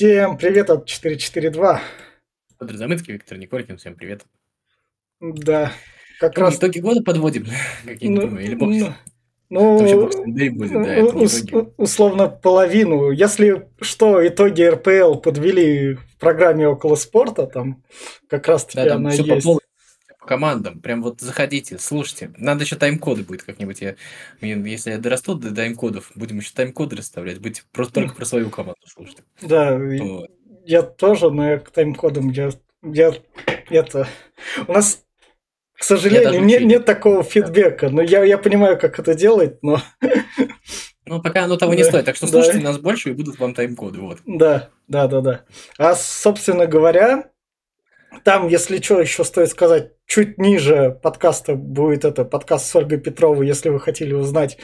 Всем привет от 442. Федор Замыцкий, Виктор Николькин, всем привет. Да, как Ну, раз... итоги года подводим, как я не Ну, думаю, или бог с ним. ну, ну, бог с ним, да и будет, да, ну, это ус- условно половину. Если что, итоги РПЛ подвели в программе около спорта, там как раз таки Да, там она все по есть. всё по командам. Прям вот заходите, слушайте. Надо еще тайм-коды будет как-нибудь. Я, если я дорасту до тайм-кодов, будем еще тайм-коды расставлять. Будете просто только про свою команду слушать. Да, Вот. я тоже, но я к тайм-кодам, я, я это... У нас, к сожалению, не- нет такого фидбэка. Но я, я понимаю, как это делать, но Ну, пока оно того не Да, стоит. Так что да. слушайте нас больше, и будут вам тайм-коды. Вот. Да, да, да, да. А, собственно говоря, там, если что, еще стоит сказать, чуть ниже подкаста будет это подкаст с Ольгой Петровой, если вы хотели узнать,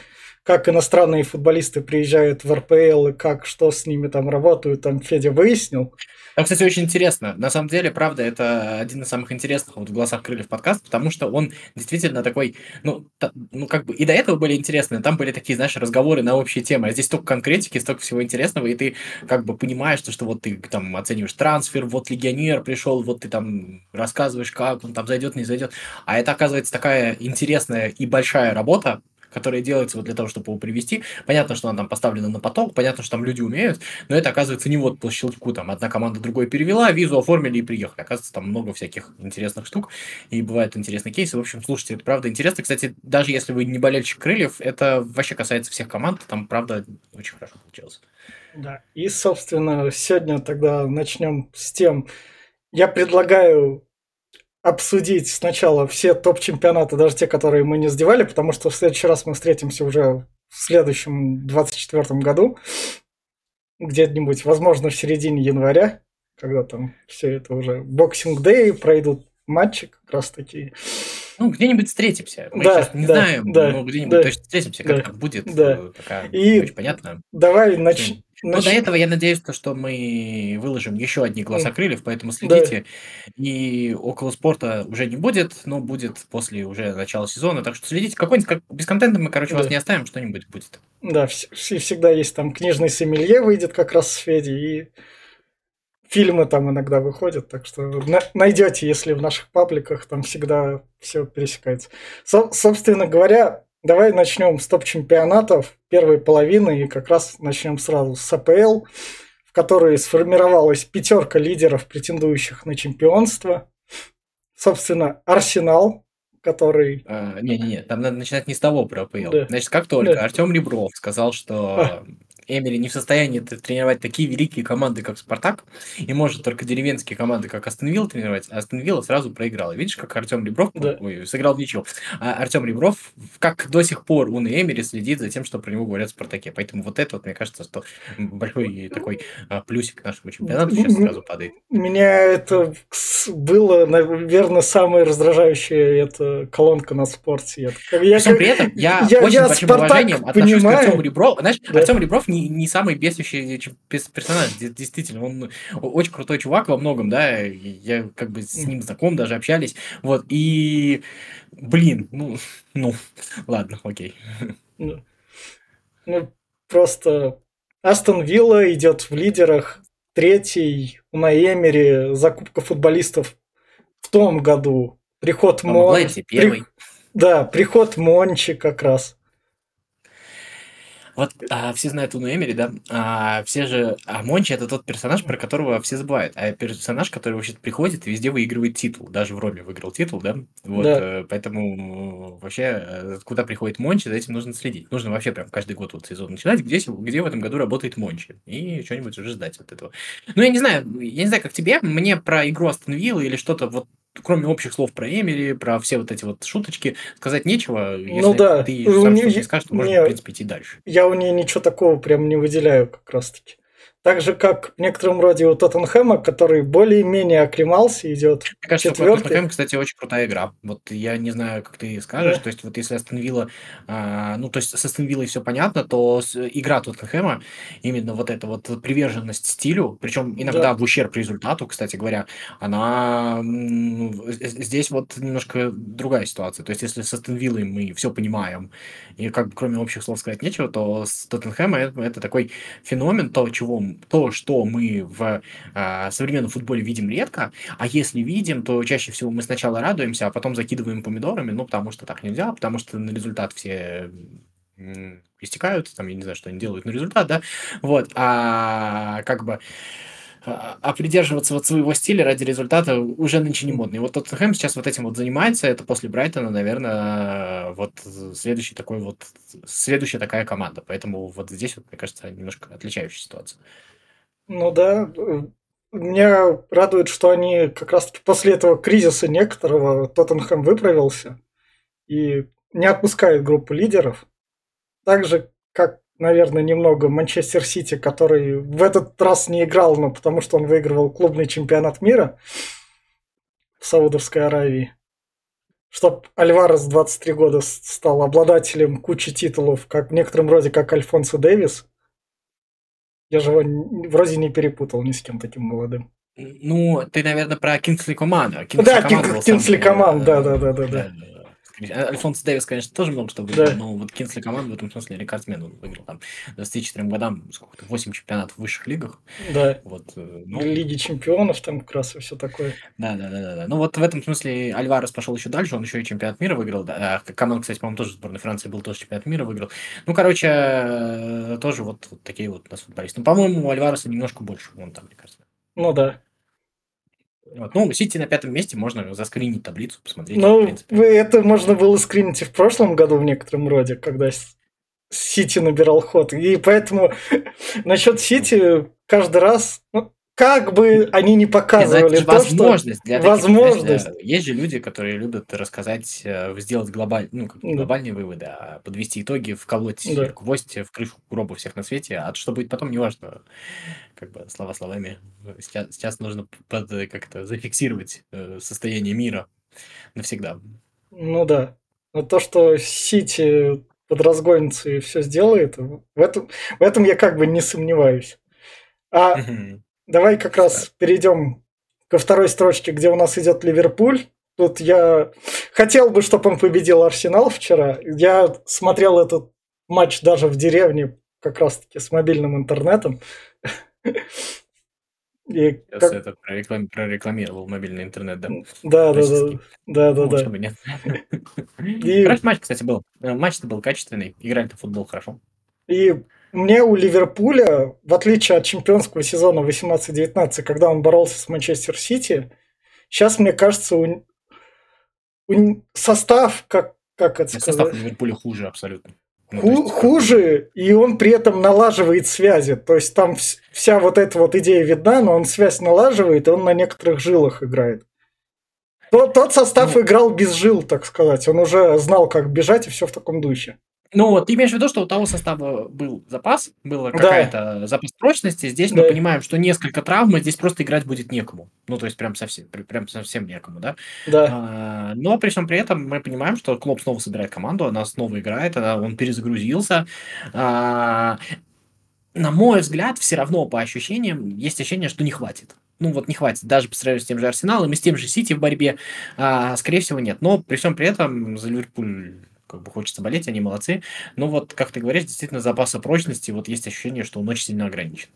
как иностранные футболисты приезжают в РПЛ и как, что с ними там работают, там Федя выяснил. Там, кстати, очень интересно. На самом деле, правда, это один из самых интересных вот в «Голосах крыльев» подкаст, потому что он действительно такой, ну, та- ну, как бы и до этого были интересные, там были такие, знаешь, разговоры на общие темы, а здесь столько конкретики, столько всего интересного, и ты как бы понимаешь, что, что вот ты там оцениваешь трансфер, вот легионер пришел, вот ты там рассказываешь, как он там зайдет, не зайдет, а это, оказывается, такая интересная и большая работа, которая делается вот для того, чтобы его привести. Понятно, что она там поставлена на поток, понятно, что там люди умеют, но это, оказывается, не вот по щелчку, там, одна команда другой перевела, визу оформили и приехали. Оказывается, там много всяких интересных штук, и бывают интересные кейсы. В общем, слушайте, это правда интересно. Кстати, даже если вы не болельщик Крыльев, это вообще касается всех команд, там, правда, очень хорошо получилось. Да. И, собственно, сегодня тогда начнем с тем, я предлагаю обсудить сначала все топ-чемпионаты, даже те, которые мы не сдевали, потому что в следующий раз мы встретимся уже в следующем 24 году, где-нибудь, возможно, в середине января, когда там все это уже боксинг дэй пройдут матчи как раз такие. Ну, где-нибудь встретимся. Мы Да, сейчас не да, знаем, да, но где-нибудь да, точно встретимся, как да, будет, да. э, пока И очень понятно. Давай нач... Ну, нач- до этого я надеюсь, то, что мы выложим еще одни М, крыльев, поэтому Да, следите. И около спорта уже не будет, но будет после уже начала сезона. Так что следите. Какой-нибудь как... без контента мы, короче, вас да, не оставим, что-нибудь будет. да, вс- вс- всегда есть там книжный сомелье выйдет как раз с Федей, и фильмы там иногда выходят, так что на- найдете, если в наших пабликах там всегда все пересекается. Со- собственно говоря, давай начнем с топ-чемпионатов первой половины и как раз начнем сразу с АПЛ, в которой сформировалась пятерка лидеров, претендующих на чемпионство. Собственно, Арсенал, который... А, Не-не-не, там надо начинать не с того про АПЛ. Да, Значит, как только да. Артем Ребров сказал, А, что Эмери не в состоянии тренировать такие великие команды, как Спартак, и может только деревенские команды, как Астон Вилла тренировать, а Астон Вилла сразу проиграла. Видишь, как Артем Ребров, да, ой, сыграл в ничего. А Артем Ребров, как до сих пор Уна Эмери следит за тем, что про него говорят в Спартаке. Поэтому вот это вот, мне кажется, что большой такой а, плюсик нашему чемпионату сейчас М- сразу падает. Меня это было, наверное, самая раздражающая эта колонка на спорте. Я, я, При всем как- при этом я я, очень я большим Спартак уважением отношусь к Артему понимаю. Реброву. Знаешь, Да. Артем Ребров не, не самый бесящий персонаж, де- действительно. Он очень крутой чувак во многом, да. Я как бы с ним знаком, даже общались. Вот, и, блин, ну, ну, ладно, окей. Ну, ну, просто Астон Вилла идет в лидерах. Третий на Эмери закупка футболистов в том году. Приход Мон... при-. Да, приход Мончи как раз. Вот а, все знают Уну Эмери, да? А, все же... А Мончи это тот персонаж, про которого все забывают. А персонаж, который вообще приходит и везде выигрывает титул. Даже в Роме выиграл титул, да? Вот, Да. э, поэтому вообще, э, куда приходит Мончи, за этим нужно следить. Нужно вообще прям каждый год вот сезон начинать, где, где в этом году работает Мончи. И что-нибудь уже ждать от этого. Ну, я не знаю, я не знаю, как тебе, мне про игру Астон или что-то вот кроме общих слов про Эмери, про все вот эти вот шуточки, сказать нечего. Если Ну да, ты сам что-то не скажешь, то можно, не- в принципе, идти дальше. Я у нее ничего такого прям не выделяю как раз таки. Так же, как в некотором роде у Тоттенхэма, который более-менее оклемался, идет Мне кажется, четвертый. Тоттенхэм, кстати, очень крутая игра. Вот я не знаю, как ты скажешь. Да. То есть, вот если Астон Вилла, а, ну, то есть с Астон Виллой все понятно, то с- игра Тоттенхэма, именно вот эта вот приверженность стилю, причем иногда Да. в ущерб результату, кстати говоря, она з- здесь вот немножко другая ситуация. То есть, если с Астон Виллой мы все понимаем, и как бы кроме общих слов сказать нечего, то с Тоттенхэма это, это такой феномен, то, чего то, что мы в э, современном футболе видим редко, а если видим, то чаще всего мы сначала радуемся, а потом закидываем помидорами, ну, потому что так нельзя, потому что на результат все истекают, там, я не знаю, что они делают на результат, да, вот, а как бы а, а придерживаться вот своего стиля ради результата уже нынче не модно. И вот Тоттенхэм сейчас вот этим вот занимается, это после Брайтона, наверное, вот следующий такой вот, следующая такая команда. Поэтому вот здесь, вот, мне кажется, немножко отличающая ситуация. Ну да, меня радует, что они как раз после этого кризиса некоторого Тоттенхэм выправился и не отпускает группу лидеров. Так же, как наверное, немного Манчестер Сити, который в этот раз не играл, но потому что он выигрывал клубный чемпионат мира в Саудовской Аравии. Чтоб Альварес 23 года стал обладателем кучи титулов, как в некотором роде, как Альфонсо Дэвис. Я же его вроде не перепутал ни с кем таким молодым. Ну, ты, наверное, про Кингсли Команда. Да, Кингсли Команд, да, да, да, да. да. А, Альфонс Дэвис, конечно, тоже много что выиграл, да. но вот Кинсли команда в этом смысле рекордсмен он выиграл там 24 годам, сколько-то, 8 чемпионатов в высших лигах. Да. Вот, э, ну... Лиги чемпионов там как раз и все такое. Да, да, да, да, да. Ну вот в этом смысле Альварес пошел еще дальше, он еще и чемпионат мира выиграл. Да. А Каман, кстати, по-моему, тоже сборной Франции был тоже чемпионат мира выиграл. Ну, короче, э, тоже вот, вот такие вот у нас футболисты. Ну, по-моему, у Альвареса немножко больше, он там, мне кажется. Ну да. Вот. Ну, Сити на пятом месте, можно заскринить таблицу, посмотреть. Ну, это можно было скринить и в прошлом году в некотором роде, когда Сити набирал ход. И поэтому насчет Сити каждый раз, ну, как бы они не показывали Нет, то, возможность что... Для возможность. Знаешь, есть же люди, которые любят рассказать, э, сделать глобаль... ну, как глобальные да. выводы, а подвести итоги, вколоть да. гвоздь в крышу гроба всех на свете, а что будет потом, неважно. Как бы слова словами. Сейчас, сейчас нужно под, как-то зафиксировать э, состояние мира навсегда. Ну да. Но то, что Сити под разгонится и все сделает, в этом, в этом я как бы не сомневаюсь. А Давай как раз перейдем ко второй строчке, где у нас идет Ливерпуль. Тут я хотел бы, чтобы он победил Арсенал вчера. Я смотрел этот матч даже в деревне, как раз-таки с мобильным интернетом. И Сейчас как... это прореклам... прорекламировал мобильный интернет, да? Да, да, да. Да, да, да. Чтобы нет. И... Хороший матч, кстати, был. Э, матч-то был качественный. Играли-то футбол хорошо. И мне у Ливерпуля, в отличие от чемпионского сезона 18-19, когда он боролся с Манчестер Сити, сейчас, мне кажется, у, у состав, как, как это сказать? Состав Ливерпуля хуже абсолютно. Ну, Ху- есть... хуже, и он при этом налаживает связи. То есть там вся вот эта вот идея видна, но он связь налаживает, и он на некоторых жилах играет. Тот, тот состав ну... играл без жил, так сказать. Он уже знал, как бежать, и все в таком духе. Ну, вот ты имеешь в виду, что у того состава был запас, была какая-то да. запас прочности. Здесь да. мы понимаем, что несколько травм, и здесь просто играть будет некому. Ну, то есть прям совсем, прям совсем некому, да? Да. А, но при всем при этом мы понимаем, что Клоп снова собирает команду, она снова играет, она, он перезагрузился. А, на мой взгляд, все равно по ощущениям есть ощущение, что не хватит. Ну вот не хватит, даже по сравнению с тем же Арсеналом и с тем же Сити в борьбе, а, скорее всего, нет. Но при всем при этом за Ливерпуль как бы хочется болеть, они молодцы. Но вот, как ты говоришь, действительно запаса прочности, вот есть ощущение, что он очень сильно ограничен.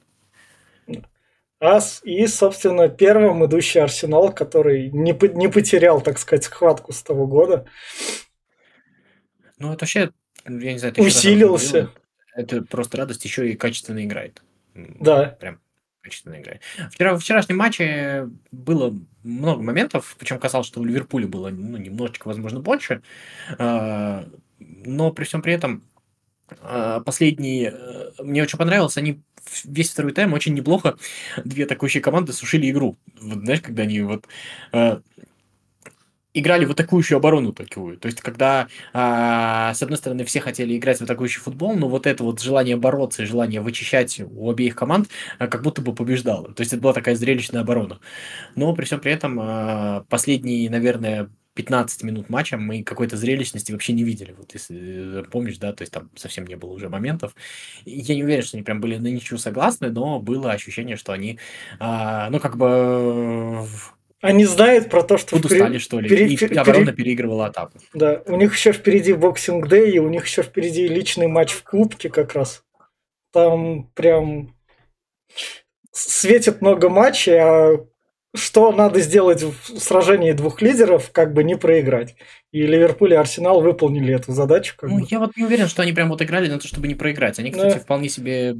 А, и, собственно, первым идущий Арсенал, который не, не потерял, так сказать, схватку с того года. Ну, это вообще, я не знаю, это усилился. Это просто радость, еще и качественно играет. Да. Прям качественно играет. Вчера, в вчерашнем матче было много моментов, причем казалось, что у Ливерпуля было ну, немножечко, возможно, больше, а, но при всем при этом а, последние, э, мне очень понравилось, они весь второй тайм очень неплохо две атакующие команды сушили игру. Вот, знаешь, когда они вот а, играли в атакующую оборону такую. То есть, когда, а, с одной стороны, все хотели играть в атакующий футбол, но вот это вот желание бороться и желание вычищать у обеих команд а, как будто бы побеждало. То есть, это была такая зрелищная оборона. Но при всем при этом а, последние, наверное, 15 минут матча мы какой-то зрелищности вообще не видели. Вот если э, помнишь, да, то есть там совсем не было уже моментов. Я не уверен, что они прям были на ничего согласны, но было ощущение, что они, ну, как бы они знают про то, что... Подустали, вперед... что ли, перед... и перед... оборона переигрывала атаку. Да, у них еще впереди боксинг дэй, и у них еще впереди личный матч в Кубке как раз. Там прям... светит много матчей, а что надо сделать в сражении двух лидеров, как бы не проиграть. И Ливерпуль и Арсенал выполнили эту задачу. Как Ну, бы. я вот не уверен, что они прям вот играли на то, чтобы не проиграть. Они, кстати, Да. вполне себе...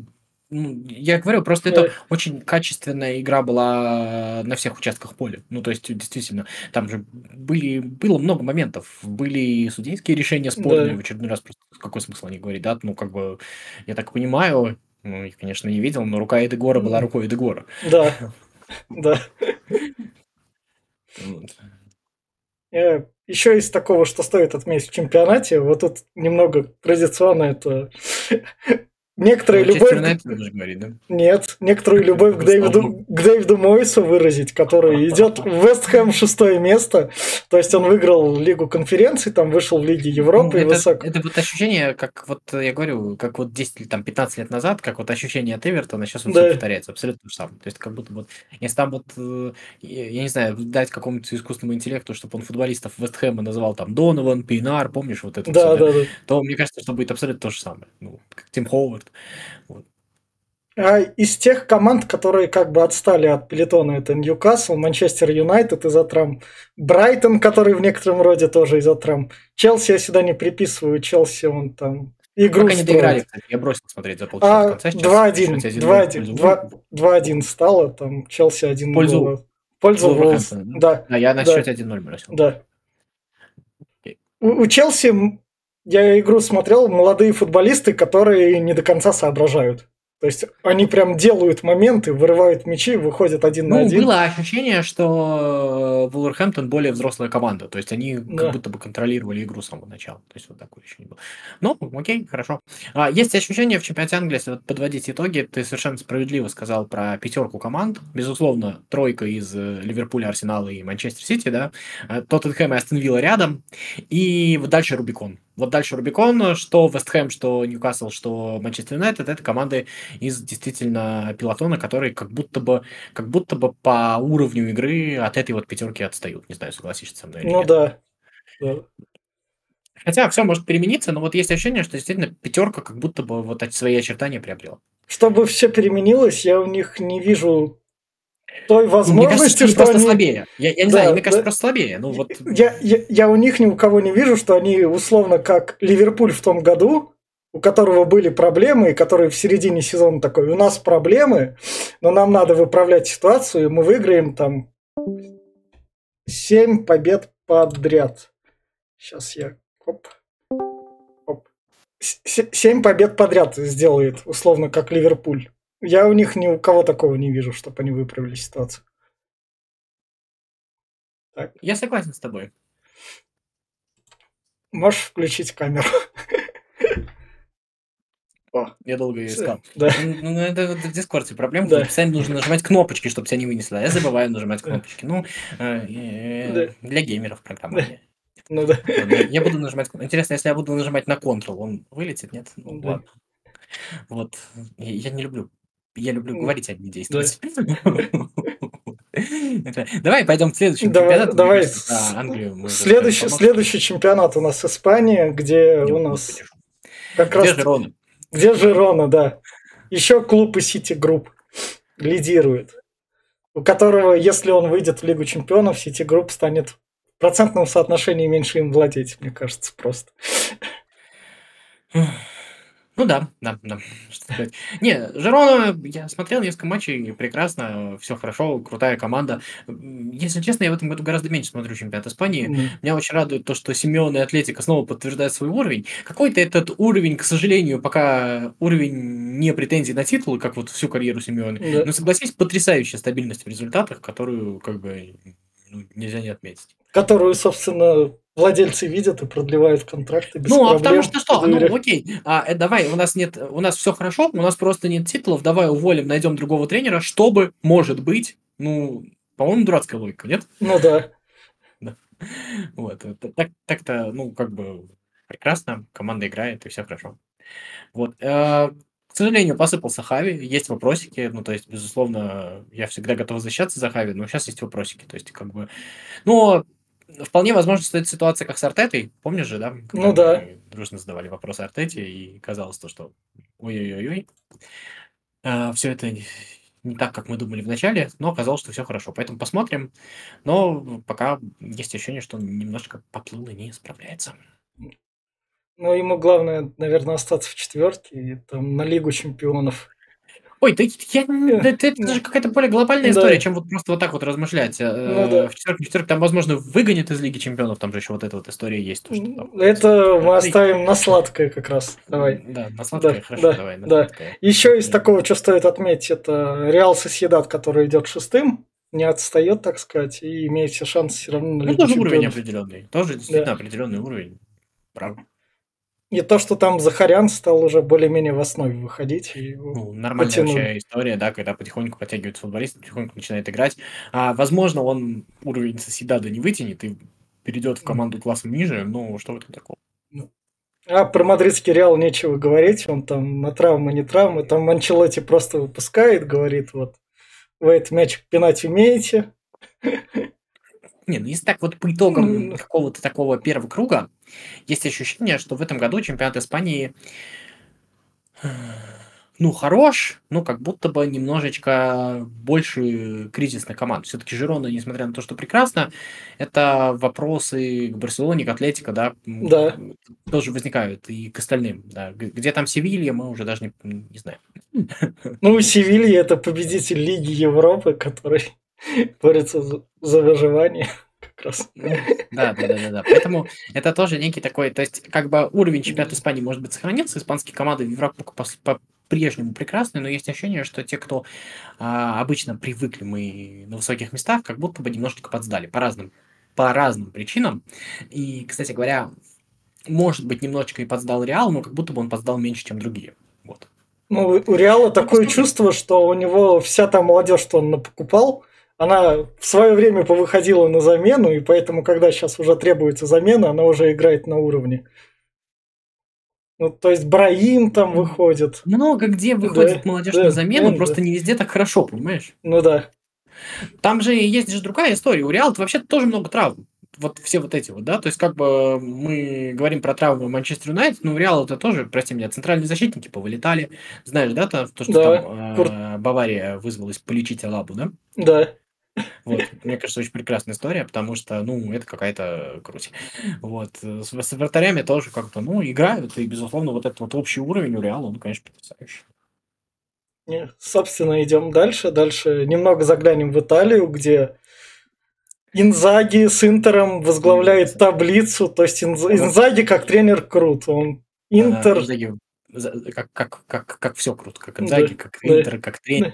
ну, я говорю, просто это Да. очень качественная игра была на всех участках поля. Ну, то есть, действительно, там же были, было много моментов. Были и судейские решения спорные. Да. В очередной раз просто какой смысл о них говорить, да? Ну, как бы, я так понимаю, ну, их, конечно, не видел, но рука Эдегора была рукой Эдегора. Да, да. Э, Еще из такого, что стоит отметить в чемпионате, вот тут немного традиционно это некоторая Манчестер любовь... Юнайтед говорить, да? Нет, некоторую любовь к Дэвиду, к Дэвиду Мойсу выразить, который идет в Вест Хэм шестое место. То есть он выиграл Лигу конференций, там вышел в Лиге Европы Ну, и это, высоко. это вот ощущение, как вот я говорю, как вот 10 или там 15 лет назад, как вот ощущение от Эвертона, сейчас вот Да. все повторяется, абсолютно то же самое. То есть как будто вот, если там вот, э, я не знаю, дать какому-то искусственному интеллекту, чтобы он футболистов Вестхэма называл там Донован, Пейнар, помнишь вот это Да, всё, да, да. то мне кажется, что будет абсолютно то же самое. Ну, как Тим Ховард. А из тех команд, которые как бы отстали от пелетона, это Ньюкасл, Манчестер Юнайтед из-за травм, Брайтон, который в некотором роде тоже из-за травм. Челси я сюда не приписываю, Челси он там игру они строит. доиграли, кстати, я бросил смотреть за полчаса А, до конца сейчас. 2-1, счёте 1-0 в 2-1, пользу 2 2-1 стало, там Челси 1 Пользу-. Пользу. Вулверхэмптона, Да, А я на да. счете 1-0 бросил. да. Окей. У, у Челси, я игру смотрел, молодые футболисты, которые не до конца соображают. То есть они прям делают моменты, вырывают мячи, выходят один на Ну, один. было ощущение, что Вулверхэмптон более взрослая команда. То есть они Да. как будто бы контролировали игру с самого начала. То есть вот такое ощущение было. Ну, окей, хорошо. А, есть ощущение в чемпионате Англии, если вот подводить итоги, ты совершенно справедливо сказал про пятерку команд. Безусловно, тройка из э, Ливерпуля, Арсенала и Манчестер Сити, да. Э, Тоттенхэм и Астон Вилла рядом. И вот дальше Рубикон. Вот дальше Рубикон, что Вестхэм, что Ньюкасл, что Манчестер Юнайтед, это команды из действительно пилотона, которые как будто бы, как будто бы по уровню игры от этой вот пятерки отстают. Не знаю, согласишься со мной или Ну нет. да. да. Хотя все может перемениться, но вот есть ощущение, что действительно пятерка как будто бы вот свои очертания приобрела. Чтобы все переменилось, я у них не вижу той мне кажется, возможности, что просто они... слабее. Я, я не Да, знаю, мне кажется, просто слабее. Ну вот. Я, я, я у них ни у кого не вижу, что они условно как Ливерпуль в том году, у которого были проблемы, и который в середине сезона такой, у нас проблемы, но нам надо выправлять ситуацию, и мы выиграем там 7 побед подряд. Сейчас я... Оп. Оп. 7 побед подряд сделает, условно, как Ливерпуль. Я у них ни у кого такого не вижу, чтобы они выправили ситуацию. Так, Я согласен с тобой. можешь включить камеру? О, Я долго ее искал. да. Ну, ну, это вот в Дискорде проблема. Да. Постоянно нужно нажимать кнопочки, чтобы тебя не вынесло. А я забываю нажимать кнопочки. Ну, э, э, для геймеров программа. Да. Ну да. Я буду нажимать... Интересно, если я буду нажимать на Ctrl, он вылетит, нет? Ну, Да. ладно. Вот. Я я не люблю. Я люблю говорить, а не действовать. Давай пойдем к следующему Давай, чемпионату. Давай. Англию Следующий, следующий чемпионат у нас Испания, где у нас как Где раз Жирона? где Жирона, да. Еще клуб и Сити Групп лидирует, у которого, если он выйдет в Лигу Чемпионов, Сити Групп станет в процентном соотношении меньше им владеть, мне кажется, просто. Ну да, да, да. Что сказать. Не, Жирона, я смотрел несколько матчей, прекрасно, все хорошо, крутая команда. Если честно, я в этом году гораздо меньше смотрю чемпионат Испании. М. Меня очень радует то, что Симеоне и Атлетико снова подтверждают свой уровень. Какой-то этот уровень, к сожалению, пока уровень не претензий на титул, как вот всю карьеру Симеоне. Да. Но согласись, потрясающая стабильность в результатах, которую как бы ну, нельзя не отметить. Которую, собственно, владельцы видят и продлевают контракты без ну, а потому что что? Ну, окей. А, э, давай, у нас нет, у нас все хорошо, у нас просто нет титулов, давай уволим, найдем другого тренера, чтобы, может быть, ну, по-моему, дурацкая логика, нет? Ну да. Вот, так, так-то, ну, как бы прекрасно, команда играет, и все хорошо. Вот. э, К сожалению, посыпался Хави, есть вопросики, ну, то есть, безусловно, я всегда готов защищаться за Хави, но сейчас есть вопросики, то есть, как бы, ну, вполне возможно, что это ситуация как с Артетой, помнишь же, да? Когда Ну да. дружно задавали вопросы Артете, и казалось то, что ой-ой-ой-ой, все это не- не так, как мы думали вначале, но оказалось, что все хорошо. Поэтому посмотрим. Но пока есть ощущение, что он немножко поплыл и не справляется. Ну, ему главное, наверное, остаться в четверке и там на Лигу чемпионов. Ой, да я, да, это, это же какая-то более глобальная история, чем вот просто вот так вот размышлять. Э, ну, да. В четверке, в четверке там, возможно, выгонят из Лиги Чемпионов, там же еще вот эта вот история есть. То, что там, это мы оставим на сладкое как раз. Давай. Да, на сладкое, да, хорошо, да, давай. На да. Сладкое. Еще из такого, что стоит отметить, это Реал Соседат, который идет шестым, не отстает, так сказать, и имеет все шансы все равно на ну, Лигу тоже Чемпионов. уровень определенный. Тоже действительно да. определенный уровень. Правда. И то, что там Захарян стал уже более-менее в основе выходить. И ну, нормальная потянул. вообще история, да, когда потихоньку подтягивается футболист, потихоньку начинает играть. А, возможно, он уровень Соседада не вытянет и перейдет в команду классом ниже, но что в этом такого? Ну. А про мадридский Реал нечего говорить, он там на травмы, не травмы, там Манчелоти просто выпускает, говорит, вот, вы этот мяч пинать умеете. Не, ну если так вот по итогам какого-то такого первого круга, есть ощущение, что в этом году чемпионат Испании, ну, хорош, но как будто бы немножечко больше кризисных команд. Все-таки Жирона, несмотря на то, что прекрасно, это вопросы к Барселоне, к Атлетико, да, да. тоже возникают, и к остальным. Да. Где там Севилья, мы уже даже не, не знаем. Ну, Севилья – это победитель Лиги Европы, который борется за, за выживание как раз. Ну, да, да, да, да, да. Поэтому это тоже некий такой, то есть как бы уровень чемпионата Испании может быть сохранился, испанские команды в Европу по, по прежнему прекрасные, но есть ощущение, что те, кто а, обычно привыкли мы на высоких местах, как будто бы немножечко подсдали по разным, по разным причинам. И, кстати говоря, может быть, немножечко и подсдал Реал, но как будто бы он подсдал меньше, чем другие. Вот. Ну, у Реала ну, такое чувство, что у него вся та молодежь, что он покупал, она в свое время повыходила на замену, и поэтому, когда сейчас уже требуется замена, она уже играет на уровне. Ну, то есть Браим там выходит. Много где выходит да, молодежь да, на замену, да, просто да. не везде так хорошо, понимаешь? Ну да. Там же есть же другая история. У Реала вообще тоже много травм. Вот все вот эти вот, да, то есть как бы мы говорим про травмы Манчестер Юнайтед, но у Реала это тоже, прости меня, центральные защитники повылетали. Знаешь, да, то, что да, там э, Бавария вызвалась полечить Алабу, да? Да. Вот. Мне кажется, очень прекрасная история, потому что, ну, это какая-то круть. Вот. С, с вратарями тоже как-то, ну, играют, и, безусловно, вот этот вот общий уровень у Реала, он, конечно, потрясающий. Собственно, идем дальше. Дальше немного заглянем в Италию, где Инзаги с Интером возглавляет таблицу. То есть Инзаги как тренер крут. Он Интер... как, как, как, как все круто, как Инзаги, да, как Интер, да, как тренер.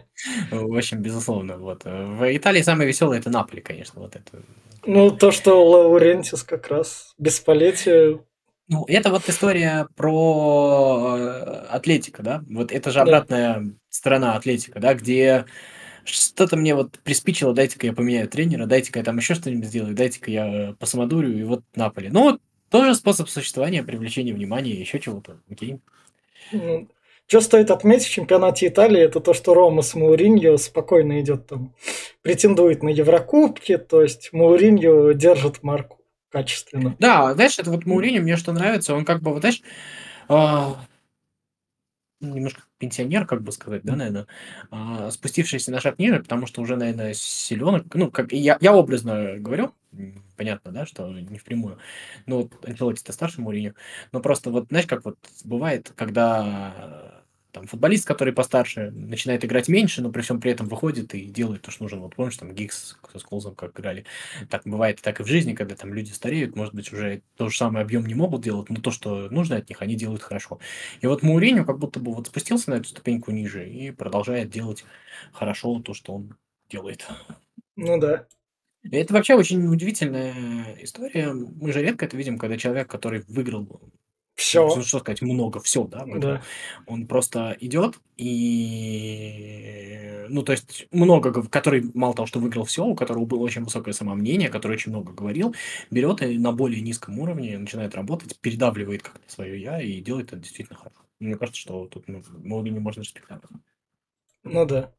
Да. В общем, безусловно. Вот. В Италии самое веселое это Наполи, конечно. Вот это. Ну, то, что Лаурентис как раз бесполетие. Ну, это вот история про э, Атлетика, да? Вот это же обратная да. сторона Атлетика, да, где что-то мне вот приспичило, дайте-ка я поменяю тренера, дайте-ка я там еще что-нибудь сделаю, дайте-ка я посмотрю, и вот Наполи. Ну, вот тоже способ существования, привлечения внимания, еще чего-то. Окей. Ну, что стоит отметить в чемпионате Италии, это то, что Рома с Мауриньо спокойно идет там, претендует на Еврокубки, то есть Мауриньо держит марку качественно. Да, знаешь, это вот Мауриньо мне что нравится, он как бы, вот знаешь, а, немножко пенсионер, как бы сказать, да, наверное, а, спустившийся на шаг ниже, потому что уже, наверное, силен, ну, как я, я образно говорю, понятно, да, что не впрямую, но вот Анчелотти-то старше Мourinho, но просто вот, знаешь, как вот бывает, когда там футболист, который постарше, начинает играть меньше, но при всем при этом выходит и делает то, что нужно. Вот помнишь, там Гикс со Сколзом как играли. Так бывает так и в жизни, когда там люди стареют, может быть, уже то же самое объем не могут делать, но то, что нужно от них, они делают хорошо. И вот Мауриню как будто бы вот спустился на эту ступеньку ниже и продолжает делать хорошо то, что он делает. Ну да. И это вообще очень удивительная история. Мы же редко это видим, когда человек, который выиграл все. Ну, что сказать, много, все, да, да. Он просто идет и, ну, то есть много, который мало того, что выиграл все, у которого было очень высокое самомнение, который очень много говорил, берет и на более низком уровне начинает работать, передавливает как-то свое я и делает это действительно хорошо. Мне кажется, что тут ну, не можно респектовать. Ну да.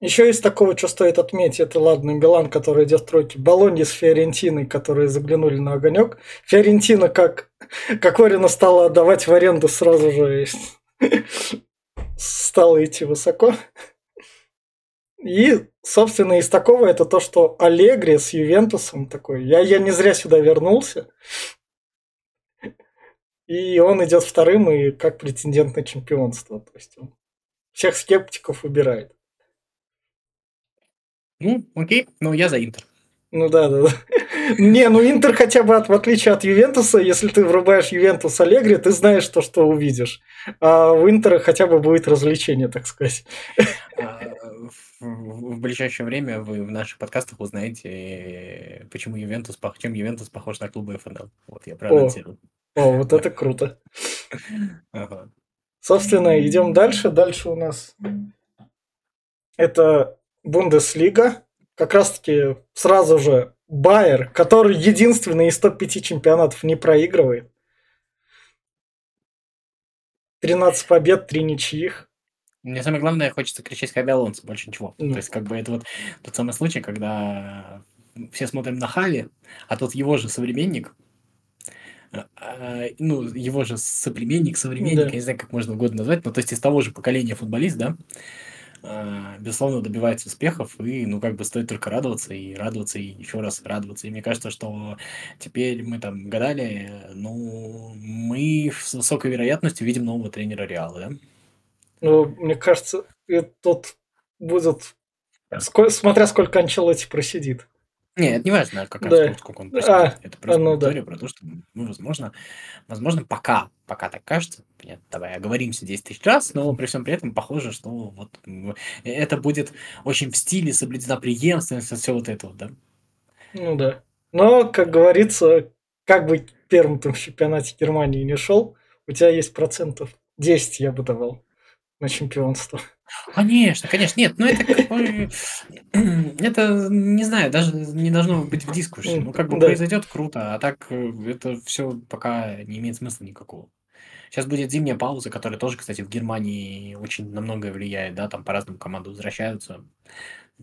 Еще из такого, что стоит отметить, это ладно, Милан, который идет в тройке. Болонья с Фиорентиной, которые заглянули на огонек. Фиорентина, как, как Орина стала отдавать в аренду сразу же стала идти высоко. И, собственно, из такого это то, что Аллегри с Ювентусом такой. Я, я не зря сюда вернулся. И он идет вторым и как претендент на чемпионство. То есть он всех скептиков убирает. Ну, окей, но я за Интер. Ну да, да, да. Не, ну Интер хотя бы, от, в отличие от Ювентуса, если ты врубаешь Ювентус Аллегри, ты знаешь то, что увидишь. А у Интера хотя бы будет развлечение, так сказать. А, в, в ближайшее время вы в наших подкастах узнаете, почему Ювентус, чем Ювентус похож на клубы ФНЛ. Вот я проанонсирую. О, вот это круто. Собственно, идем дальше. Дальше у нас это Бундеслига. Как раз-таки сразу же Байер, который единственный из топ-5 чемпионатов не проигрывает. 13 побед, 3 ничьих. Мне самое главное, хочется кричать Хаби Алонсо, больше ничего. Mm. То есть, как бы это вот тот самый случай, когда все смотрим на Хави, а тот его же современник, а, а, ну, его же соплеменник, современник, да. я не знаю, как можно угодно назвать, но то есть из того же поколения футболист, да, а, безусловно, добивается успехов, и, ну, как бы стоит только радоваться, и радоваться, и еще раз радоваться. И мне кажется, что теперь мы там гадали, ну, мы с высокой вероятностью видим нового тренера Реала, да? Ну, мне кажется, тут будет, сколь, смотря сколько Анчелоти просидит. Не, это не важно, как да. сколько он просидит. А, это просто ну, история да. про то, что, ну, возможно, возможно, пока, пока так кажется, нет, давай оговоримся 10 тысяч раз, но при всем при этом похоже, что вот это будет очень в стиле соблюдена преемственность, все вот это вот, да? Ну да. Но, как говорится, как бы первым там в чемпионате Германии не шел, у тебя есть процентов 10 я бы давал на чемпионство. Конечно, конечно, нет, но это как бы, это, не знаю, даже не должно быть в дискуссии. Ну, как бы да. произойдет круто, а так э, это все пока не имеет смысла никакого. Сейчас будет зимняя пауза, которая тоже, кстати, в Германии очень на многое влияет, да, там по-разному команды возвращаются.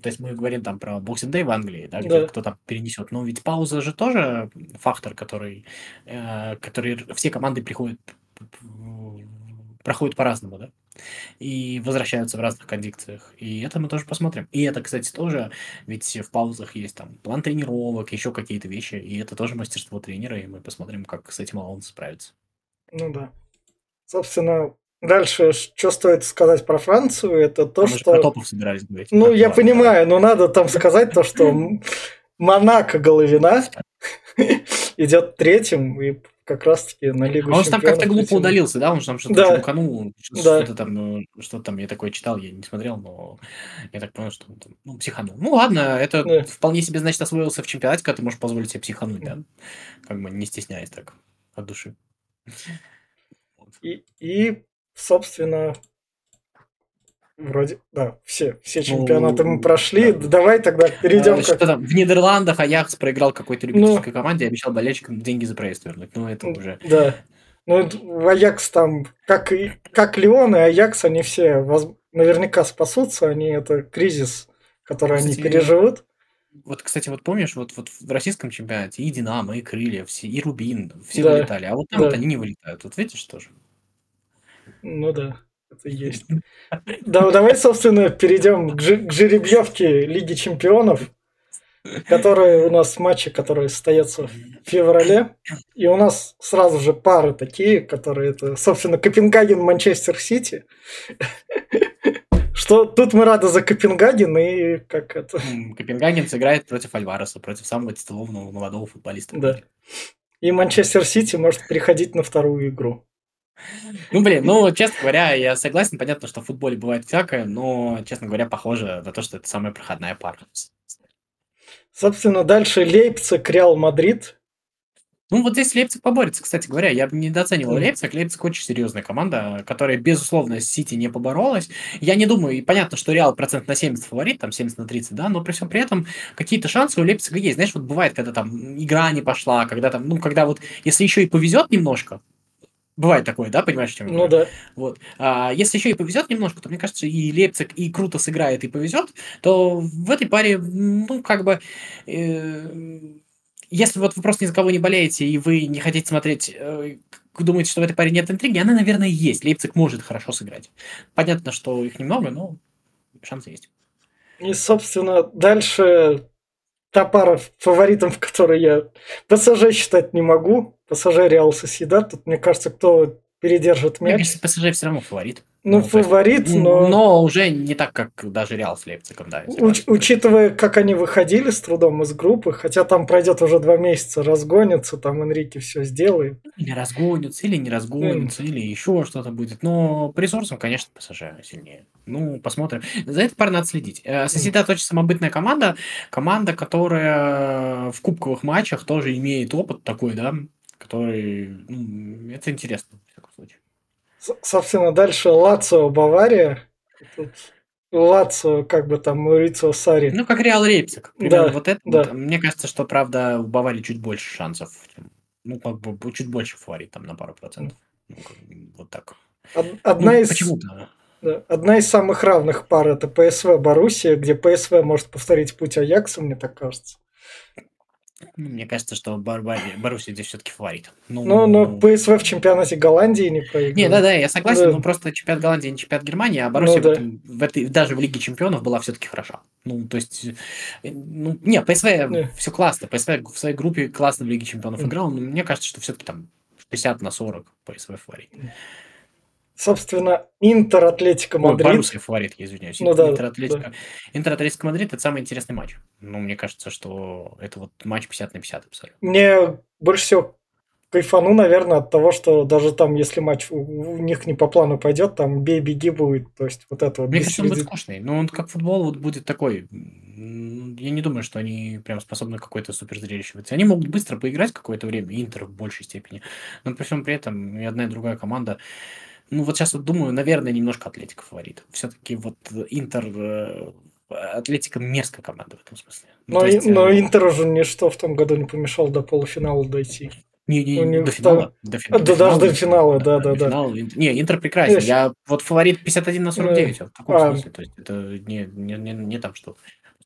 То есть мы говорим там про Boxing Day в Англии, да, где да. кто там перенесет. Но ведь пауза же тоже фактор, который, э, который все команды приходят, проходят по-разному, да и возвращаются в разных кондикциях. И это мы тоже посмотрим. И это, кстати, тоже, ведь в паузах есть там план тренировок, еще какие-то вещи, и это тоже мастерство тренера, и мы посмотрим, как с этим он справится. Ну да. Собственно, дальше, что стоит сказать про Францию, это то, а что... Про топов собирались говорить. Ну, я ладно, понимаю, но надо там сказать то, что Монако Головина идет третьим, и как раз-таки на Лигу а Он же там как-то глупо удалился, да? Он же там что-то да. чмуканул, что-то там, ну, что там, я такое читал, я не смотрел, но я так понял, что он там, ну, психанул. Ну, ладно, это да. вполне себе, значит, освоился в чемпионате, когда ты можешь позволить себе психануть, да? Как бы не стесняясь так от души. И, и собственно, Вроде, да, все, все чемпионаты ну, мы прошли. Да. Давай тогда перейдем. А, там, в Нидерландах Аякс проиграл какой-то любительской ну, команде и обещал болельщикам деньги за проезд вернуть. Ну, это уже... Да. Ну, в Аякс там, как, и, как Леон и Аякс, они все воз... наверняка спасутся. Они это кризис, который кстати, они переживут. Вот, кстати, вот помнишь, вот, вот в российском чемпионате и Динамо, и Крылья, все, и Рубин, все да. вылетали, а вот там да. вот они не вылетают. Вот видишь тоже? Ну да. Это есть. Да, давай, собственно, перейдем к, к жеребьевке Лиги Чемпионов, которые у нас матчи, которые состоятся в феврале. И у нас сразу же пары такие, которые это, собственно, Копенгаген, Манчестер Сити. Что тут мы рады за Копенгаген и как это... Копенгаген сыграет против Альвареса, против самого титулованного молодого футболиста. Да. И Манчестер Сити может переходить на вторую игру. Ну, блин, ну, честно говоря, я согласен, понятно, что в футболе бывает всякое, но, честно говоря, похоже на то, что это самая проходная пара. Собственно, дальше Лейпциг, Реал Мадрид. Ну, вот здесь Лейпциг поборется, кстати говоря. Я бы недооценивал mm. Лейпциг. Лейпциг очень серьезная команда, которая, безусловно, с Сити не поборолась. Я не думаю, и понятно, что Реал процент на 70 фаворит, там 70 на 30, да, но при всем при этом какие-то шансы у Лейпцига есть. Знаешь, вот бывает, когда там игра не пошла, когда там, ну, когда вот, если еще и повезет немножко, Бывает такое, да, понимаешь, чем Ну да. Вот. А если еще и повезет немножко, то мне кажется, и Лейпциг и круто сыграет, и повезет, то в этой паре, ну, как бы, э, если вот вы просто ни за кого не болеете, и вы не хотите смотреть, э, думаете, что в этой паре нет интриги, она, наверное, есть. Лейпциг может хорошо сыграть. Понятно, что их немного, но шансы есть. И, собственно, дальше та пара фаворитов, в которой я ПСЖ считать не могу. ПСЖ Реал Соседат. Тут, мне кажется, кто передержит Мне мяч. кажется, ПСЖ все равно фаворит. Ну, есть, фаворит, но... Но уже не так, как даже Реал с Лейпцигом, да. Уч- учитывая, как они выходили с трудом из группы, хотя там пройдет уже два месяца, разгонятся, там Энрике все сделает. Или разгонятся, или не разгонятся, или еще что-то будет. Но по ресурсам, конечно, ПСЖ сильнее. Ну, посмотрим. За это пара надо следить. Э, Соседат очень самобытная команда. Команда, которая в кубковых матчах тоже имеет опыт такой, да, который... ну, это интересно, в всяком случае. Собственно, дальше Лацио, Бавария. Тут Лацио, как бы там, Маурицио Сари. Ну, как Реал. Примерно Да, вот это. да. вот. Мне кажется, что, правда, у Баварии чуть больше шансов. Ну, как бы чуть больше фаворит, там, на пару процентов. Ну, как вот так. Ну, Одна из... Почему-то. Да, Одна из самых равных пар это ПСВ Боруссия, где ПСВ может повторить путь Аякса, мне так кажется. Ну, Мне кажется, что Барбари- Боруссия здесь все-таки фаворит. Ну, Но, но ПСВ в чемпионате Голландии не проиграл. Не, да-да, я согласен, Да. но просто чемпионат Голландии не чемпионат Германии, а Боруссия Ну да. в этом- в этой, даже в Лиге Чемпионов была все-таки хороша. Ну, то есть, э, ну, не, ПСВ Не. все классно, ПСВ в своей группе классно в Лиге Чемпионов Мгм. играл, но мне кажется, что все-таки там 60 на 40 ПСВ фаворит. Собственно, Интер, Атлетико, Ой, Мадрид. Боруссия фаворит, я извиняюсь. Ну да, Интер Атлетико. Интер Атлетико Мадрид это самый интересный матч. Ну, мне кажется, что это вот матч 50 на 50 абсолютно. Мне больше всего кайфану, наверное, от того, что даже там, если матч у, них не по плану пойдет, там бей-беги будет. То есть вот это вот Мне кажется, он будет скучный. Но он как футбол вот будет такой. м, Я не думаю, что они прям способны какое-то супер зрелище выйти. Они могут быстро поиграть какое-то время, Интер в большей степени. Но при всем при этом и одна, и другая команда. Ну, вот сейчас вот думаю, наверное, немножко Атлетика фаворит. Все-таки вот Интер... э, Атлетика мерзкая команда в этом смысле. Ну, Но, есть, и- но э, Интер уже ничто в том году не помешало до полуфинала дойти. Не, не, У не, до там- финала. До, фи- А, да, даже до финала, да, до да, да. финала. Ин- Не, Интер прекрасен. Есть. Я вот фаворит 51 на 49. вот в таком А. смысле. То есть это не, не, не, не там что.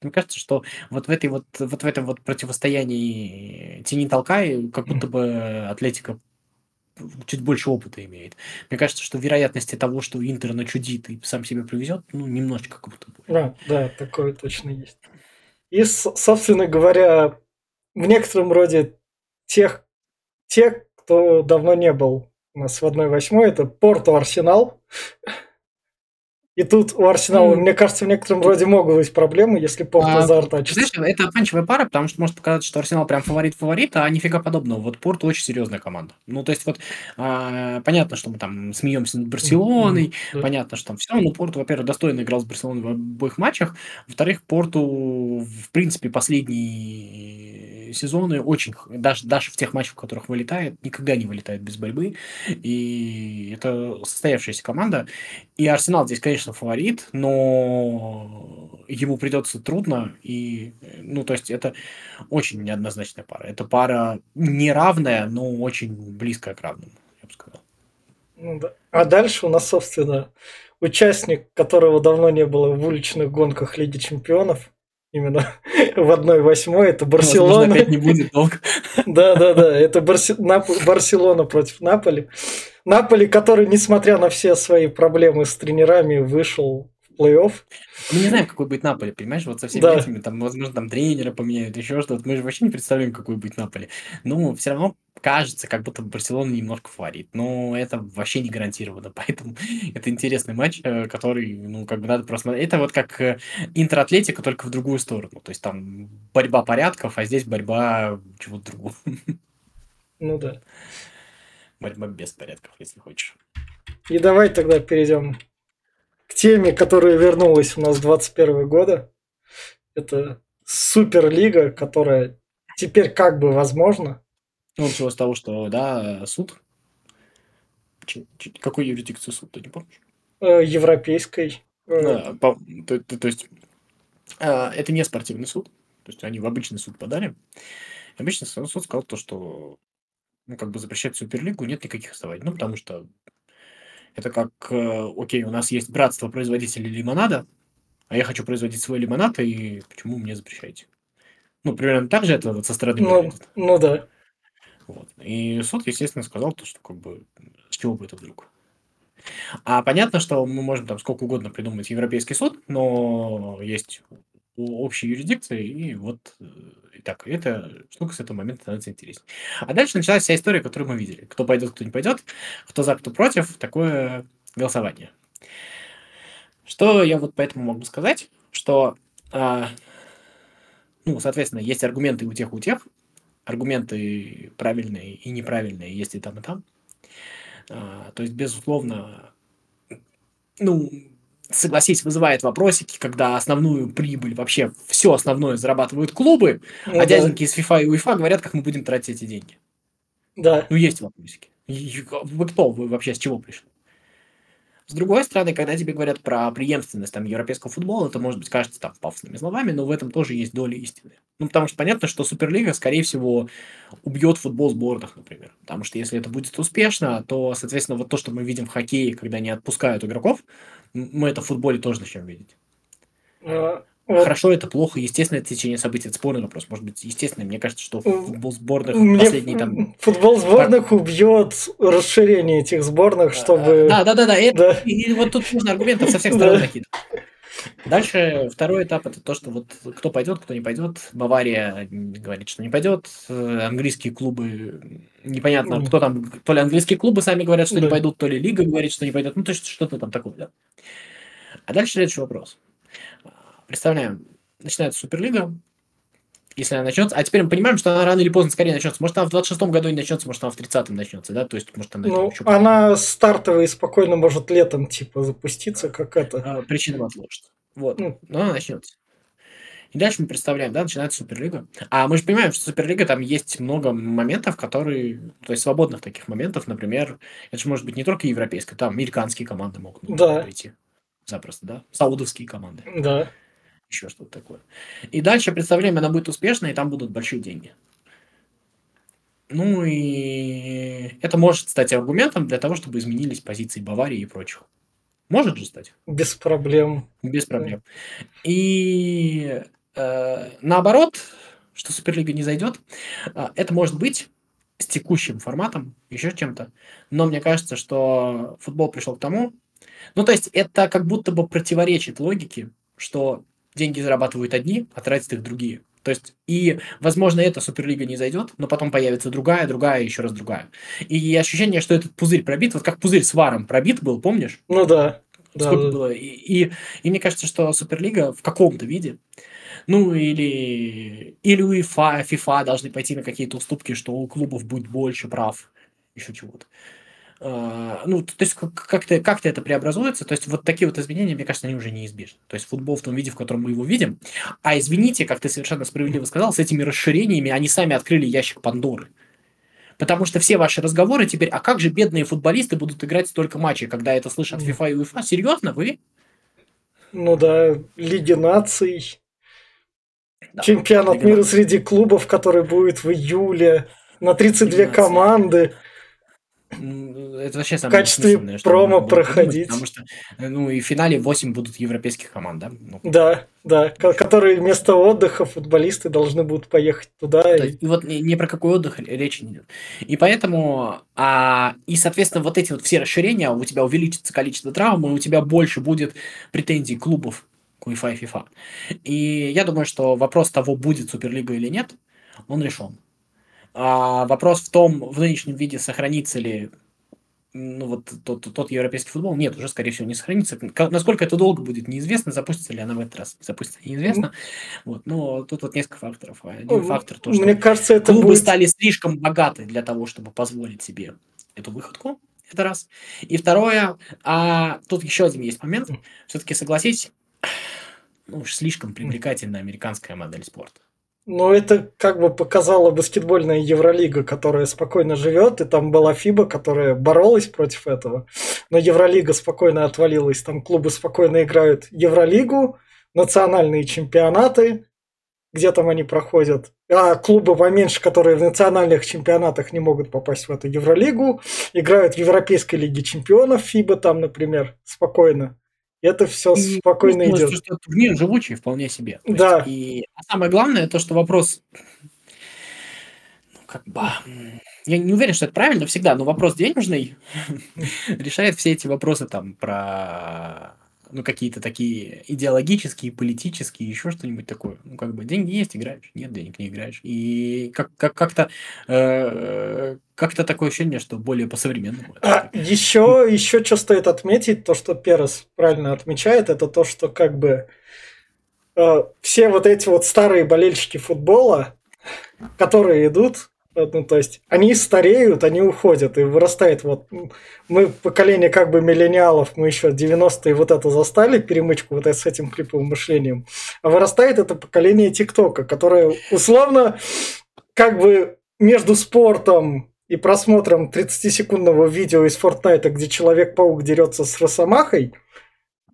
Мне кажется, что вот в этой вот, вот в этом вот противостоянии тени толкай, как будто бы Атлетика чуть больше опыта имеет. Мне кажется, что вероятности того, что Интер начудит и сам себе привезет, ну, немножечко как будто бы. Да, да, такое точно есть. И, собственно говоря, в некотором роде тех, тех, кто давно не был у нас в 1-8, это Порту Арсенал. И тут у Арсенала, мне кажется, в некотором роде могут быть проблемы, если Порту А. Знаешь, это обманчивая пара, потому что может показаться, что Арсенал прям фаворит-фаворит, а нифига подобного. Вот Порту очень серьезная команда. Ну, то есть вот а, понятно, что мы там смеемся над Барселоной, понятно, что там все, но Порту, во-первых, достойно играл с Барселоной в обоих матчах, во-вторых, Порту, в принципе, последние сезоны очень, даже, даже в тех матчах, в которых вылетает, никогда не вылетает без борьбы, и это состоявшаяся команда, и Арсенал здесь, конечно, фаворит, но ему придется трудно, и, ну, то есть это очень неоднозначная пара. Это пара неравная, но очень близкая к равному, я бы сказал. Ну да. А дальше у нас, собственно, участник, которого давно не было в уличных гонках Лиги Чемпионов, именно в 1-8, это Возможно, Барселона. опять не будет долго. Да, да, да. Это Барси- Нап- Барселона против Наполи. Наполи, который, несмотря на все свои проблемы с тренерами, вышел плей-офф. Мы не знаем, какой будет Наполе, понимаешь? Вот со всеми Да. этими, там, возможно, там тренера поменяют, еще что-то. Мы же вообще не представляем, какой будет Наполе. Ну, все равно кажется, как будто Барселона немножко фаворит. Но это вообще не гарантированно. Поэтому это интересный матч, э, который, ну, как бы надо просмотреть. Это вот как э, Интер-Атлетика, только в другую сторону. То есть там борьба порядков, а здесь борьба чего-то другого. Ну да. Борьба без порядков, если хочешь. И давай тогда перейдем к теме, которая вернулась у нас 21 года. Это Суперлига, которая теперь как бы возможна. Ну, начало с того, что, да, суд. Ч- ч- какой юрисдикции суд, ты не помнишь? э, Европейской. э, Да, по- то, то- то есть а, это не спортивный суд, то есть они в обычный суд подали. Обычный суд суд сказал то, что ну, как бы запрещать Суперлигу нет никаких оснований. Ну, потому что это как, э, окей, у нас есть братство производителей лимонада, а я хочу производить свой лимонад, и почему мне запрещаете? Ну, примерно так же это вот со стороны Ну, выглядит. ну да. Вот. И суд, естественно, сказал то, что как бы с чего бы это вдруг. А понятно, что мы можем там сколько угодно придумать Европейский суд, но есть общей юрисдикции, и вот э, так, эта штука с этого момента становится интереснее. А дальше началась вся история, которую мы видели. Кто пойдет, кто не пойдет, кто за, кто против, такое голосование. Что я вот поэтому могу сказать, что, а, ну, соответственно, есть аргументы у тех, у тех, аргументы правильные и неправильные есть и там, и там. А, то есть, безусловно, ну, согласись, вызывает вопросики, когда основную прибыль, вообще все основное зарабатывают клубы, ну, а да. дяденьки из FIFA и UEFA говорят, как мы будем тратить эти деньги. Да. Ну, есть вопросики. Вы кто? Вы вообще с чего пришли? С другой стороны, когда тебе говорят про преемственность там, европейского футбола, это может быть кажется там пафосными словами, но в этом тоже есть доля истины. Ну, потому что понятно, что Суперлига, скорее всего, убьет футбол сборных, например. Потому что если это будет успешно, то, соответственно, вот то, что мы видим в хоккее, когда они отпускают игроков, мы это в футболе тоже начнем видеть. А, Хорошо, это плохо, естественно, это течение событий, это спорный вопрос. Может быть, естественно, мне кажется, что футбол сборных Мне последний там... Футбол сборных пар... убьет расширение этих сборных, чтобы... Да, да, да, да. Да. И, и вот тут нужно аргументы со всех сторон накидывать. Дальше второй этап это то, что вот кто пойдет, кто не пойдет. Бавария говорит, что не пойдет. Английские клубы непонятно, кто там. То ли английские клубы сами говорят, что да. не пойдут, то ли лига говорит, что не пойдет. Ну, то есть что-то там такое, да. А дальше следующий вопрос. Представляем, начинается Суперлига, если она начнется. А теперь мы понимаем, что она рано или поздно скорее начнется. Может, она в 26-м году не начнется, может, она в 30-м начнется, да? То есть, может, она ну, еще она стартовая и спокойно может летом, типа, запуститься, как это. А, причину отложит. Вот. Ну, но она начнется. И дальше мы представляем, да, начинается Суперлига. А мы же понимаем, что Суперлига там есть много моментов, которые, то есть свободных таких моментов, например, это же может быть не только европейская, там американские команды могут да. прийти запросто, да, саудовские команды. Да еще что-то такое. И дальше представление она будет успешной, и там будут большие деньги. Ну и это может стать аргументом для того, чтобы изменились позиции Баварии и прочих. Может же стать? Без проблем. Без проблем. И э, наоборот, что Суперлига не зайдет, э, это может быть с текущим форматом, еще чем-то. Но мне кажется, что футбол пришел к тому, ну то есть это как будто бы противоречит логике, что деньги зарабатывают одни, а тратят их другие. То есть, и, возможно, эта Суперлига не зайдет, но потом появится другая, другая, еще раз другая. И ощущение, что этот пузырь пробит, вот как пузырь с варом пробит был, помнишь? Ну да. Сколько да, было? И, и, и мне кажется, что Суперлига в каком-то виде, ну или, или УЕФА, ФИФА должны пойти на какие-то уступки, что у клубов будет больше прав, еще чего-то. А, ну, то есть как-то как это преобразуется, то есть вот такие вот изменения, мне кажется, они уже неизбежны. То есть футбол в том виде, в котором мы его видим. А извините, как ты совершенно справедливо сказал, с этими расширениями они сами открыли ящик Пандоры. Потому что все ваши разговоры теперь, а как же бедные футболисты будут играть столько матчей, когда это слышат FIFA и UEFA? Серьезно, вы? Ну да, Лиги наций, да, чемпионат Лига мира среди клубов, который будет в июле, на 32 команды это вообще самое В качестве промо проходить. Потому что, э, ну, и в финале 8 будут европейских команд, да? Ну, да, да, которые вместо отдыха футболисты должны будут поехать туда. Да, и... и вот ни, ни про какой отдых речи не идет. И поэтому, а, и, соответственно, вот эти вот все расширения, у тебя увеличится количество травм, и у тебя больше будет претензий клубов к UEFA и FIFA. И я думаю, что вопрос того, будет Суперлига или нет, он решен. А вопрос в том, в нынешнем виде сохранится ли ну, вот тот, тот европейский футбол, нет, уже, скорее всего, не сохранится. Насколько это долго будет, неизвестно. Запустится ли она в этот раз, запустится, неизвестно. Вот, но тут вот несколько факторов. Один ну, фактор то, что Мне кажется, это клубы будет... стали слишком богаты для того, чтобы позволить себе эту выходку. Это раз. И второе, а тут еще один есть момент. Все-таки согласись, ну уж слишком привлекательная американская модель спорта. Ну, это как бы показала баскетбольная Евролига, которая спокойно живет, и там была ФИБА, которая боролась против этого. Но Евролига спокойно отвалилась, там клубы спокойно играют Евролигу, национальные чемпионаты, где там они проходят, а клубы поменьше, которые в национальных чемпионатах не могут попасть в эту Евролигу, играют в Европейской лиге чемпионов ФИБА там, например, спокойно. Это все и спокойно идет. Что турнир живучий вполне себе. То да. Есть, и а самое главное, то, что вопрос, ну, как бы, я не уверен, что это правильно всегда, но вопрос денежный решает все эти вопросы там про ну, какие-то такие идеологические, политические, еще что-нибудь такое. Ну, как бы деньги есть, играешь, нет денег, не играешь. И как, как, как-то э, как-то такое ощущение, что более по-современному. А, еще, еще что стоит отметить, то, что Перес правильно отмечает, это то, что как бы э, все вот эти вот старые болельщики футбола, которые идут, ну, то есть они стареют, они уходят, и вырастает вот... Мы поколение как бы миллениалов, мы еще 90-е вот это застали, перемычку вот с этим клиповым мышлением, а вырастает это поколение ТикТока, которое условно как бы между спортом и просмотром 30-секундного видео из Фортнайта, где Человек-паук дерется с Росомахой,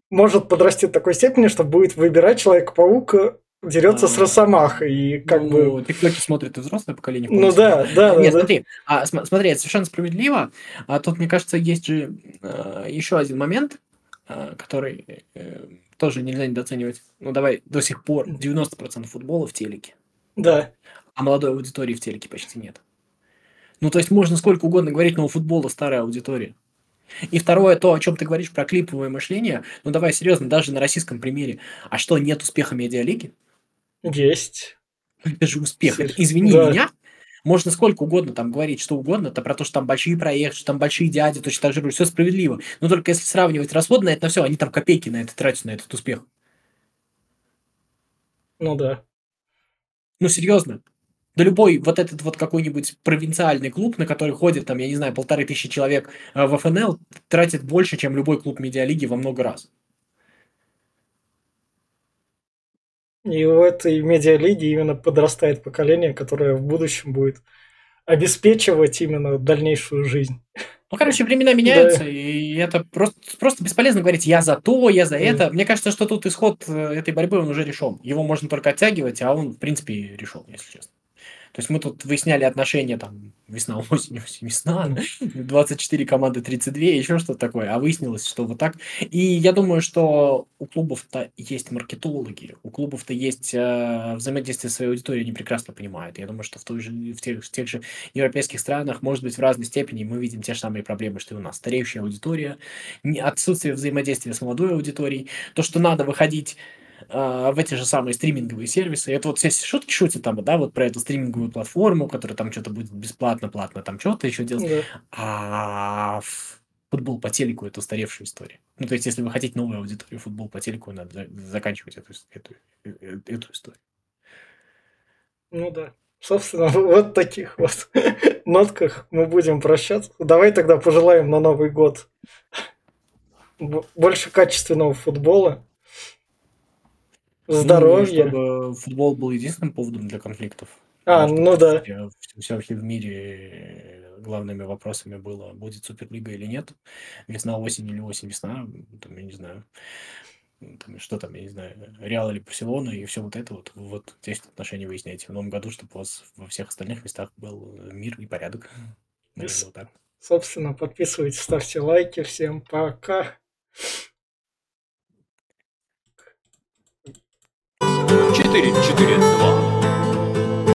может подрасти до такой степени, что будет выбирать Человека-паука дерется с Росомахой. И как ну, бы... Тиктоки смотрит и взрослое поколение. Ну да, да. Нет, да, смотри, а, смотри, это совершенно справедливо. А тут, мне кажется, есть же а, еще один момент, а, который а, тоже нельзя недооценивать. Ну давай, до сих пор 90% футбола в телеке. Да. А молодой аудитории в телеке почти нет. Ну, то есть можно сколько угодно говорить, но у футбола старая аудитория. И второе, то, о чем ты говоришь про клиповое мышление, ну давай серьезно, даже на российском примере. А что, нет успеха медиалиги? Есть. Это же успех. Это, извини да. меня, можно сколько угодно там говорить, что угодно, это про то, что там большие проекты, что там большие дяди, точно так же все справедливо. Но только если сравнивать расходы на это все, они там копейки на это тратят, на этот успех. Ну да. Ну серьезно. Да любой вот этот вот какой-нибудь провинциальный клуб, на который ходит там, я не знаю, полторы тысячи человек э, в ФНЛ, тратит больше, чем любой клуб медиалиги во много раз. И в этой медиалиге именно подрастает поколение, которое в будущем будет обеспечивать именно дальнейшую жизнь. Ну, короче, времена меняются, да. и это просто, просто бесполезно говорить «я за то, я за это». Мне кажется, что тут исход э, этой борьбы, он уже решен. Его можно только оттягивать, а он, в принципе, решен, если честно. То есть мы тут выясняли отношения там весна, осень, осень, весна, 24 команды, 32, еще что-то такое. А выяснилось, что вот так. И я думаю, что у клубов-то есть маркетологи, у клубов-то есть э, взаимодействие с своей аудиторией, они прекрасно понимают. Я думаю, что в, той же, в, тех, в тех же европейских странах, может быть, в разной степени мы видим те же самые проблемы, что и у нас. Стареющая аудитория, отсутствие взаимодействия с молодой аудиторией, то, что надо выходить а, в эти же самые стриминговые сервисы. Это вот все шутки шутят там, да, вот про эту стриминговую платформу, которая там что-то будет бесплатно, платно, там что-то еще делать. Да. А футбол по телеку это устаревшая история. Ну, то есть, если вы хотите новую аудиторию, футбол по телеку, надо заканчивать эту, эту, э, э, эту историю. Ну да. Собственно, вот таких вот нотках мы будем прощаться. Давай тогда пожелаем на Новый год больше качественного футбола, Здоровье. Ну, чтобы футбол был единственным поводом для конфликтов. А, ну да. Все, все в мире главными вопросами было, будет Суперлига или нет, весна, осень или осень, весна, там, я не знаю, там, что там, я не знаю, Реал или Барселона, и все вот это вот, вот здесь отношения выясняйте в новом году, чтобы у вас во всех остальных местах был мир и порядок. Наверное, вот так. Собственно, подписывайтесь, ставьте лайки. Всем пока. Четыре четыре два